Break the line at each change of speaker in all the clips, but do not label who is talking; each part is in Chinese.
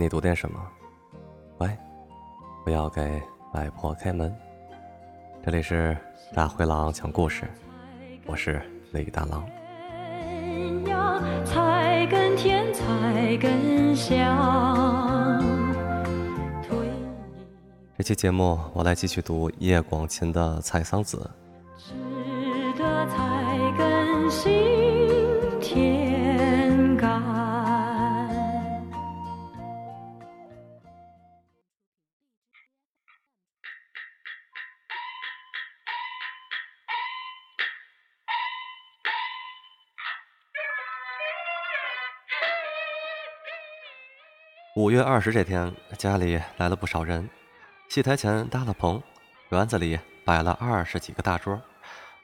你读点什么？喂，不要给外婆开门。这里是大灰狼讲故事，我是李大狼。这期节目我来继续读叶广芩的《采桑子》。五月二十这天，家里来了不少人。戏台前搭了棚，园子里摆了二十几个大桌，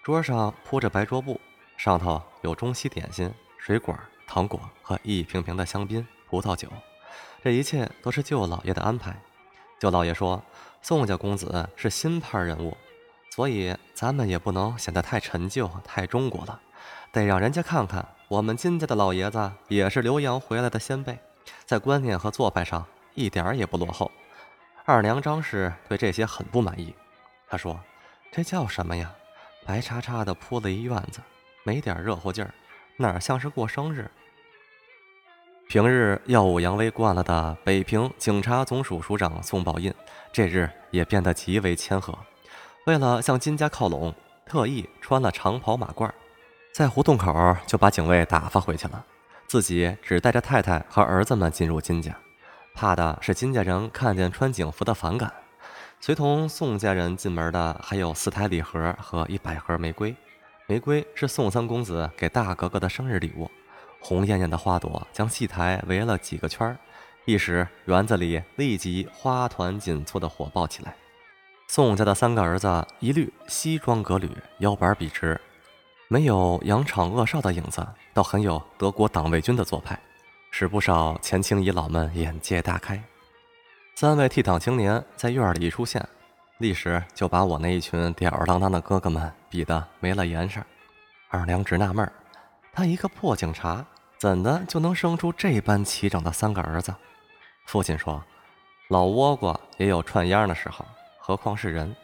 桌上铺着白桌布，上头有中西点心、水果、糖果和一瓶瓶的香槟、葡萄酒。这一切都是舅老爷的安排。舅老爷说：“宋家公子是新派人物，所以咱们也不能显得太陈旧、太中国了，得让人家看看我们金家的老爷子也是留洋回来的先辈。”在观念和做派上一点儿也不落后。二娘张氏对这些很不满意，她说：“这叫什么呀？白叉叉的铺了一院子，没点热乎劲儿，哪像是过生日？”平日耀武扬威惯了的北平警察总署署长宋宝印，这日也变得极为谦和。为了向金家靠拢，特意穿了长袍马褂，在胡同口就把警卫打发回去了。自己只带着太太和儿子们进入金家，怕的是金家人看见穿警服的反感。随同宋家人进门的还有四台礼盒和一百盒玫瑰，玫瑰是宋三公子给大格格的生日礼物。红艳艳的花朵将戏台围了几个圈儿，一时园子里立即花团锦簇地火爆起来。宋家的三个儿子一律西装革履，腰板笔直。没有扬长恶少的影子，倒很有德国党卫军的做派，使不少前清遗老们眼界大开。三位倜傥青年在院里一出现，立时就把我那一群吊儿郎当的哥哥们比得没了颜色。二娘直纳闷儿，他一个破警察，怎的就能生出这般齐整的三个儿子？父亲说：“老倭瓜也有串秧的时候，何况是人？”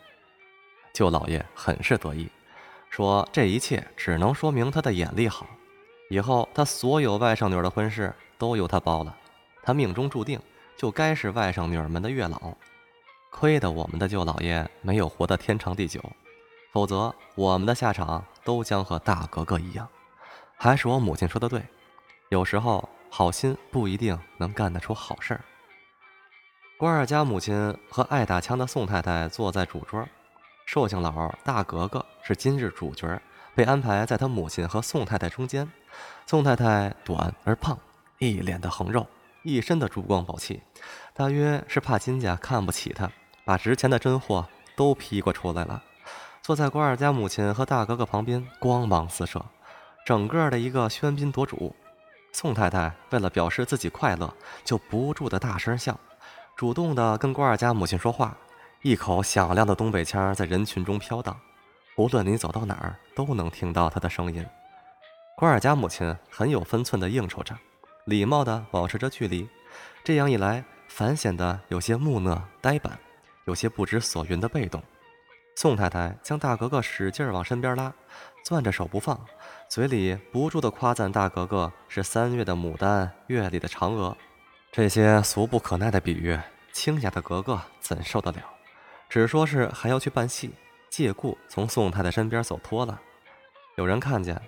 舅老爷很是得意。说这一切只能说明他的眼力好，以后他所有外甥女儿的婚事都由他包了，他命中注定就该是外甥女儿们的月老。亏得我们的舅老爷没有活得天长地久，否则我们的下场都将和大格格一样。还是我母亲说的对，有时候好心不一定能干得出好事儿。关二家母亲和爱打枪的宋太太坐在主桌。寿星老大格格是今日主角，被安排在他母亲和宋太太中间。宋太太短而胖，一脸的横肉，一身的珠光宝气，大约是怕金家看不起她，把值钱的真货都批过出来了。坐在郭二家母亲和大格格旁边，光芒四射，整个的一个喧宾夺主。宋太太为了表示自己快乐，就不住的大声笑，主动的跟郭二家母亲说话。一口响亮的东北腔在人群中飘荡，无论你走到哪儿，都能听到他的声音。关尔家母亲很有分寸地应酬着，礼貌地保持着距离。这样一来，反显得有些木讷呆板，有些不知所云的被动。宋太太将大格格使劲往身边拉，攥着手不放，嘴里不住地夸赞大格格是三月的牡丹，月里的嫦娥。这些俗不可耐的比喻，清雅的格格怎受得了？只说是还要去办戏，借故从宋太太身边走脱了。有人看见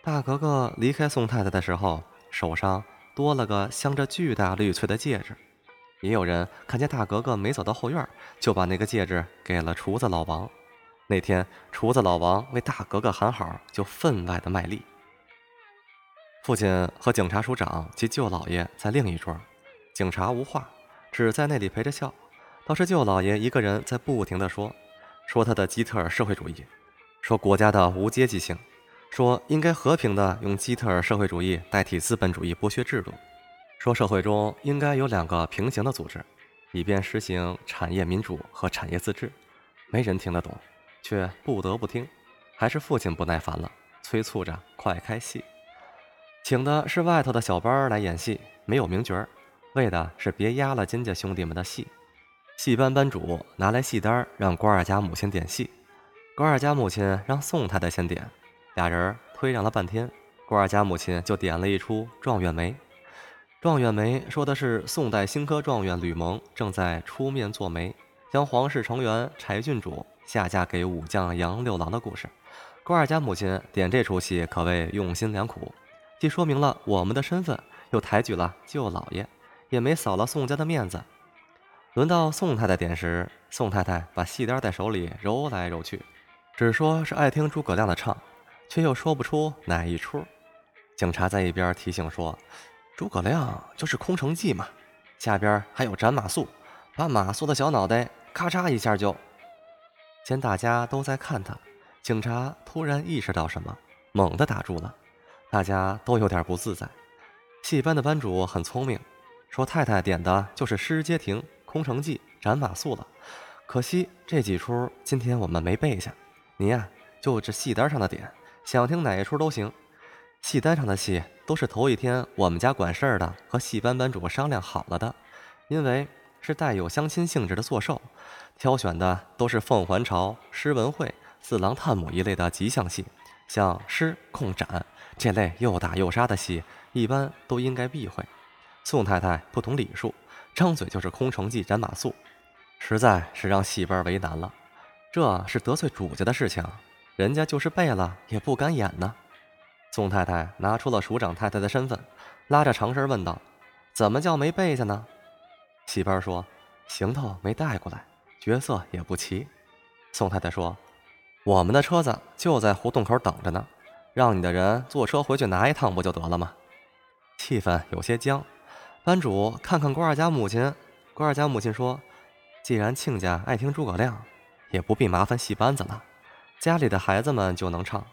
大格格离开宋太太的时候，手上多了个镶着巨大绿翠的戒指；也有人看见大格格没走到后院，就把那个戒指给了厨子老王。那天厨子老王为大格格喊好，就分外的卖力。父亲和警察署长及舅老爷在另一桌，警察无话，只在那里陪着笑。倒是舅老爷一个人在不停地说，说他的基特尔社会主义，说国家的无阶级性，说应该和平的用基特尔社会主义代替资本主义剥削制度，说社会中应该有两个平行的组织，以便实行产业民主和产业自治。没人听得懂，却不得不听。还是父亲不耐烦了，催促着快开戏。请的是外头的小班来演戏，没有名角儿。为的是别压了金家兄弟们的戏。戏班班主拿来戏单，让关二家母亲点戏。关二家母亲让宋太太先点，俩人推让了半天，关二家母亲就点了一出《状元梅》。《状元梅》说的是宋代新科状元吕蒙正在出面做媒，将皇室成员柴郡主下嫁给武将杨六郎的故事。关二家母亲点这出戏可谓用心良苦，既说明了我们的身份，又抬举了舅老爷，也没扫了宋家的面子。轮到宋太太点时，宋太太把戏单在手里揉来揉去，只说是爱听诸葛亮的唱，却又说不出哪一出。警察在一边提醒说：“诸葛亮就是空城计嘛，下边还有斩马谡，把马谡的小脑袋咔嚓一下就……”见大家都在看他，警察突然意识到什么，猛地打住了。大家都有点不自在。戏班的班主很聪明，说：“太太点的就是诗街亭。”空城计斩马谡了，可惜这几出今天我们没背下。您呀，就这戏单上的点，想听哪一出都行。戏单上的戏都是头一天我们家管事儿的和戏班班主商量好了的，因为是带有相亲性质的作寿，挑选的都是凤还巢、诗文会、四郎探母一类的吉祥戏，像诗、控、斩这类又打又杀的戏，一般都应该避讳。宋太太不懂礼数。张嘴就是空城计、斩马谡，实在是让戏班为难了。这是得罪主家的事情，人家就是背了也不敢演呢。宋太太拿出了署长太太的身份，拉着长身问道：“怎么叫没背下呢？”戏班说：“行头没带过来，角色也不齐。”宋太太说：“我们的车子就在胡同口等着呢，让你的人坐车回去拿一趟不就得了吗？”气氛有些僵。班主看看郭二家母亲，郭二家母亲说：“既然亲家爱听诸葛亮，也不必麻烦戏班子了，家里的孩子们就能唱，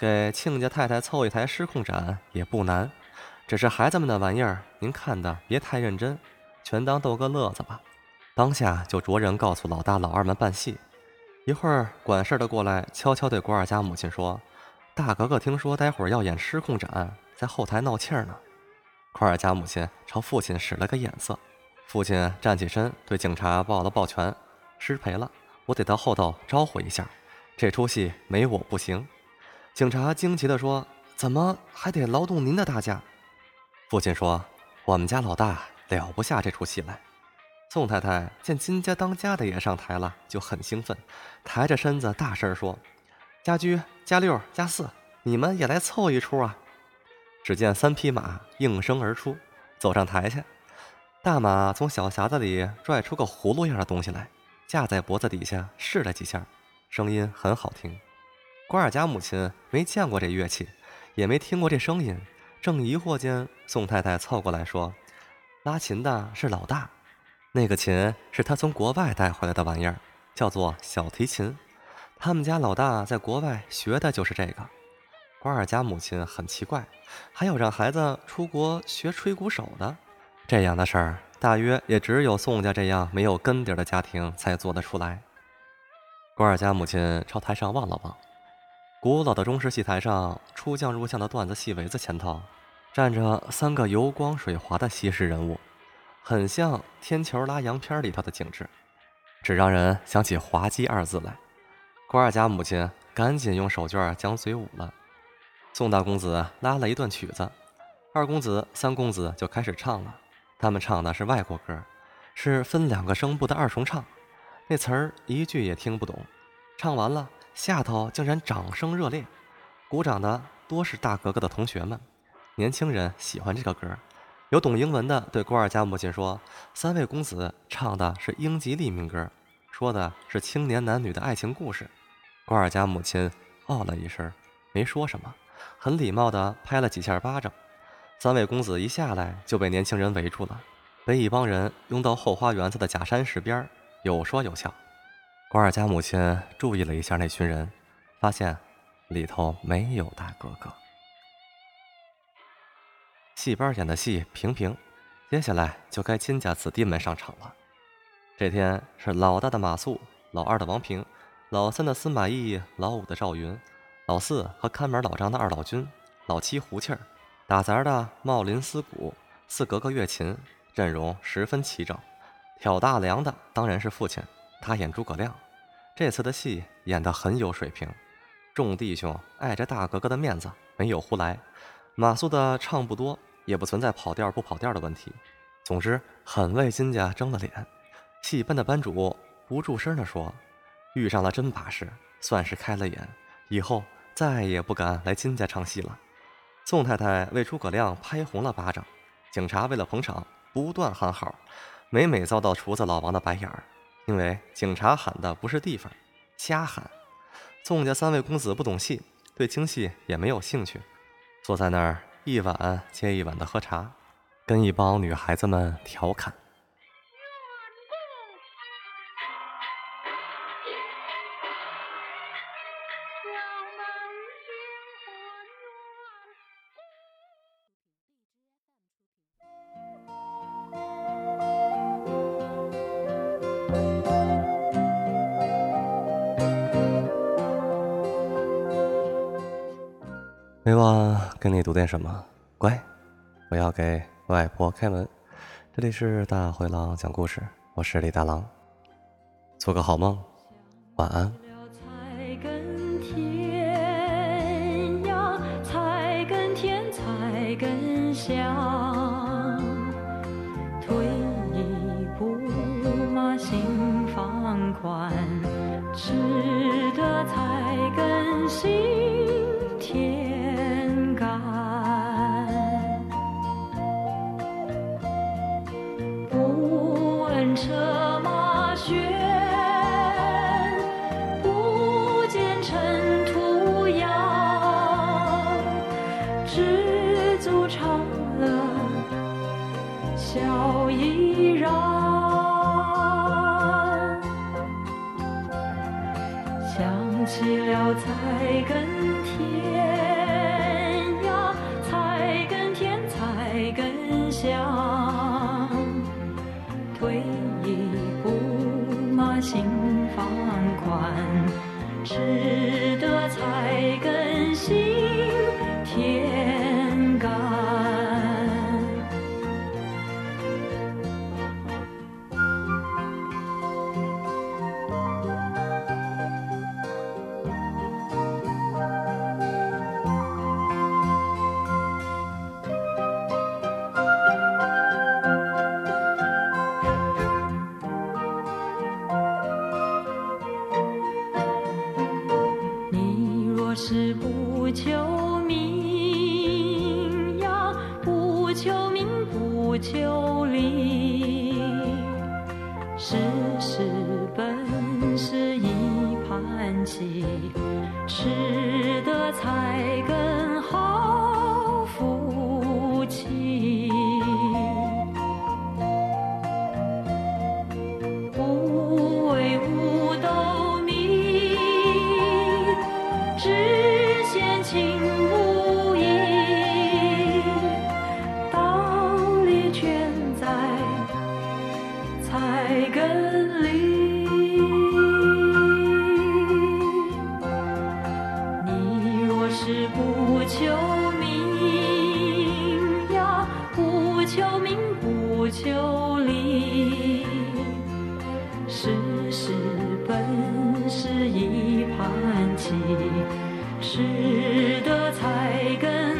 给亲家太太凑一台失控展也不难。只是孩子们的玩意儿，您看的别太认真，全当逗个乐子吧。”当下就着人告诉老大老二们办戏。一会儿管事的过来，悄悄对郭二家母亲说：“大格格听说待会儿要演失控展，在后台闹气儿呢。”库尔加母亲朝父亲使了个眼色，父亲站起身对警察抱了抱拳：“失陪了，我得到后头招呼一下，这出戏没我不行。”警察惊奇地说：“怎么还得劳动您的大驾？”父亲说：“我们家老大了不下这出戏来。”宋太太见金家当家的也上台了，就很兴奋，抬着身子大声说：“家居、家六、家四，你们也来凑一出啊！”只见三匹马应声而出，走上台去。大马从小匣子里拽出个葫芦样的东西来，架在脖子底下试了几下，声音很好听。瓜尔佳母亲没见过这乐器，也没听过这声音，正疑惑间，宋太太凑过来说：“拉琴的是老大，那个琴是他从国外带回来的玩意儿，叫做小提琴。他们家老大在国外学的就是这个。”关二家母亲很奇怪，还有让孩子出国学吹鼓手的，这样的事儿，大约也只有宋家这样没有根底的家庭才做得出来。关二家母亲朝台上望了望，古老的中式戏台上，出将入相的段子戏围子前头，站着三个油光水滑的西式人物，很像《天球拉洋片》里头的景致，只让人想起滑稽二字来。关二家母亲赶紧用手绢将嘴捂了。宋大公子拉了一段曲子，二公子、三公子就开始唱了。他们唱的是外国歌，是分两个声部的二重唱，那词儿一句也听不懂。唱完了，下头竟然掌声热烈，鼓掌的多是大格格的同学们。年轻人喜欢这个歌，有懂英文的对郭二家母亲说：“三位公子唱的是英吉利民歌，说的是青年男女的爱情故事。”郭二家母亲哦了一声，没说什么。很礼貌地拍了几下巴掌，三位公子一下来就被年轻人围住了，被一帮人拥到后花园子的假山石边，有说有笑。关二家母亲注意了一下那群人，发现里头没有大哥哥。戏班演的戏平平，接下来就该金家子弟们上场了。这天是老大的马谡，老二的王平，老三的司马懿，老五的赵云。老四和看门老张的二老君，老七胡气儿，打杂的茂林思鼓，四格格乐琴，
阵容十分齐整。挑大梁的当然是父亲，他演诸葛亮。这次的戏演得很有水平，众弟兄碍着大哥哥的面子，没有胡来。马谡的唱不多，也不存在跑调不跑调的问题。总之，很为金家争了脸。戏班的班主不住声地说：“遇上了真把式，算是开了眼，以后再也不敢来金家唱戏了。”宋太太为诸葛亮拍红了巴掌，警察为了捧场，不断喊好，每每遭到厨子老王的白眼儿。因为警察喊的不是地方，瞎喊。宋家三位公子不懂戏，对京戏也没有兴趣，坐在那儿一碗接一碗的喝茶，跟一帮女孩子们调侃。每晚跟你读点什么？乖，我要给外婆开门。这里是大灰狼讲故事，我是李大狼。做个好梦，晚安。心放宽，吃的菜根秋一盘棋吃得菜根